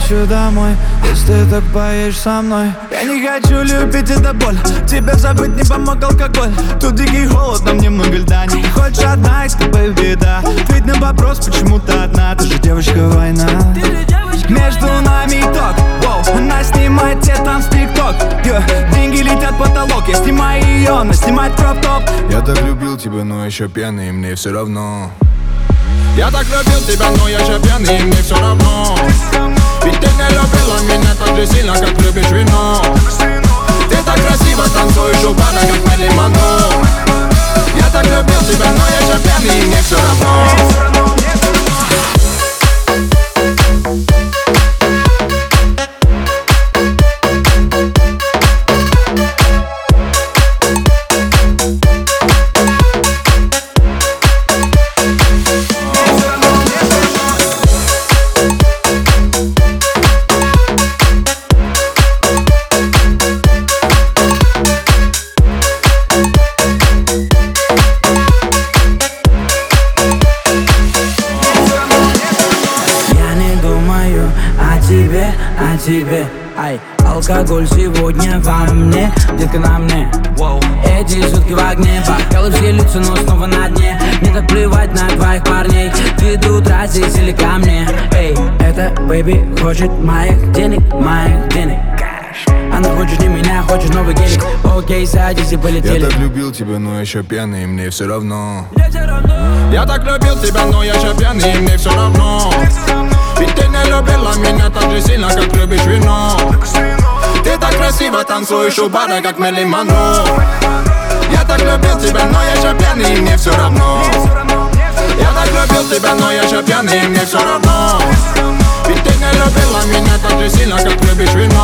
хочу домой Если ты так поешь со мной. Я не хочу любить, это боль. Тебе забыть не помог алкоголь. Тут дикий холод, нам немного льда. Не хочешь одна, и с тобой беда. Ответь на вопрос, почему ты одна. Ты же девочка война. Между нами итог Воу, Она снимает те там с тикток. Деньги летят в потолок. Я снимаю ее, она снимает кроп-топ. Я так любил тебя, но еще пьяный, мне все равно. Я так любил тебя, но я же пьяный, мне все равно Не любила меня так же сильно, как любишь вино Ты так красиво танцуешь у бара, как Монро Я так любил тебя, но я тебе, Ай, алкоголь сегодня во мне, детка на мне Эти сутки в огне, бокалы все лица, но снова на дне. Мне так плевать на твоих парней Ты до утра здесь или ко мне. Эй, это бэби хочет моих денег, моих денег. Она хочет не меня, хочет новый гелик. Окей, садись и Я полетели так любил тебя, но еще пьяный, мне все равно. Я так любил тебя, но я же пьяный, мне все равно. Ведь ты не любила меня так же сильно, как любишь вино Ты так красиво танцуешь у бара, как Мэрилин Монро Я так любил тебя, но я же пьяный, мне все равно Я так любил тебя, но я же пьяный, мне все равно Ведь ты не любила меня так же сильно, как любишь вино